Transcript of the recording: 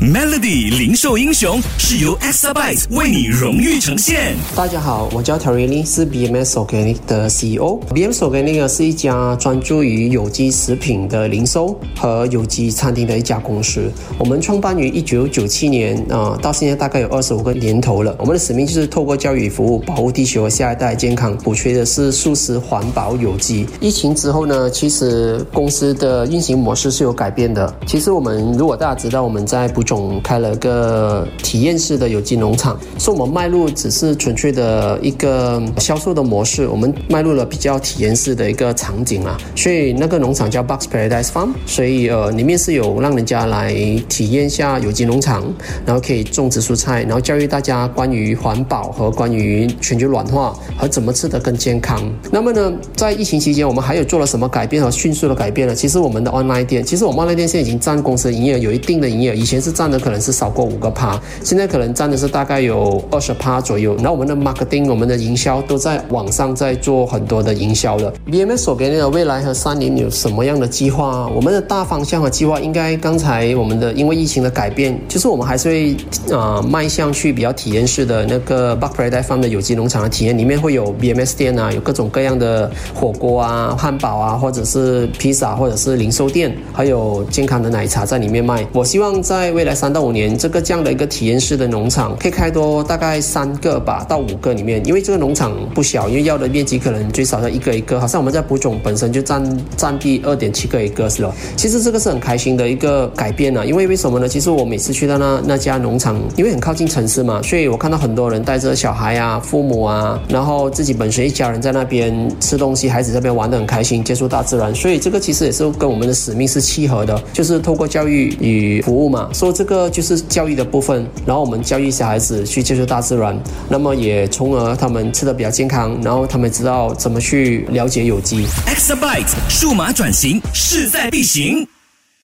Melody 零售英雄是由 Exabyte 为你荣誉呈现。大家好，我叫 Terry Lee，是 BMS Organic 的 CEO。BMS Organic 是一家专注于有机食品的零售和有机餐厅的一家公司。我们创办于一九九七年，啊、到现在大概有二十五个年头了。我们的使命就是透过教育与服务，保护地球和下一代健康，补缺的是素食、环保、有机。疫情之后呢，其实公司的运行模式是有改变的。其实我们如果大家知道，我们在不总开了个体验式的有机农场，是我们迈入只是纯粹的一个销售的模式，我们迈入了比较体验式的一个场景啊。所以那个农场叫 Box Paradise Farm，所以呃里面是有让人家来体验一下有机农场，然后可以种植蔬菜，然后教育大家关于环保和关于全球暖化和怎么吃得更健康。那么呢，在疫情期间，我们还有做了什么改变和迅速的改变呢？其实我们的 online 店，其实我们 online 店现在已经占公司营业额有一定的营业额，以前是占的可能是少过五个趴，现在可能占的是大概有二十趴左右。然后我们的 marketing、我们的营销都在网上在做很多的营销了。BMS 所给你的未来和三年有什么样的计划？我们的大方向和计划应该刚才我们的因为疫情的改变，就是我们还是会啊、迈向去比较体验式的那个 b u c k p r a d i s e 的有机农场的体验，里面会有 BMS 店啊，有各种各样的火锅啊、汉堡啊，或者是披萨，或者是零售店，还有健康的奶茶在里面卖。我希望在未来三到五年，这个这样的一个体验式的农场可以开多大概三个吧到五个里面，因为这个农场不小，因为要的面积可能最少要一个一个，好像我们在补种本身就占占地二点七个一个是了。其实这个是很开心的一个改变呢、啊，因为为什么呢？其实我每次去到那那家农场，因为很靠近城市嘛，所以我看到很多人带着小孩啊、父母啊，然后自己本身一家人在那边吃东西，孩子这边玩得很开心，接触大自然，所以这个其实也是跟我们的使命是契合的，就是透过教育与服务嘛，说这个就是教育的部分，然后我们教育小孩子去接触大自然，那么也从而他们吃的比较健康，然后他们知道怎么去了解有机。Exabyte 数码转型势在必行。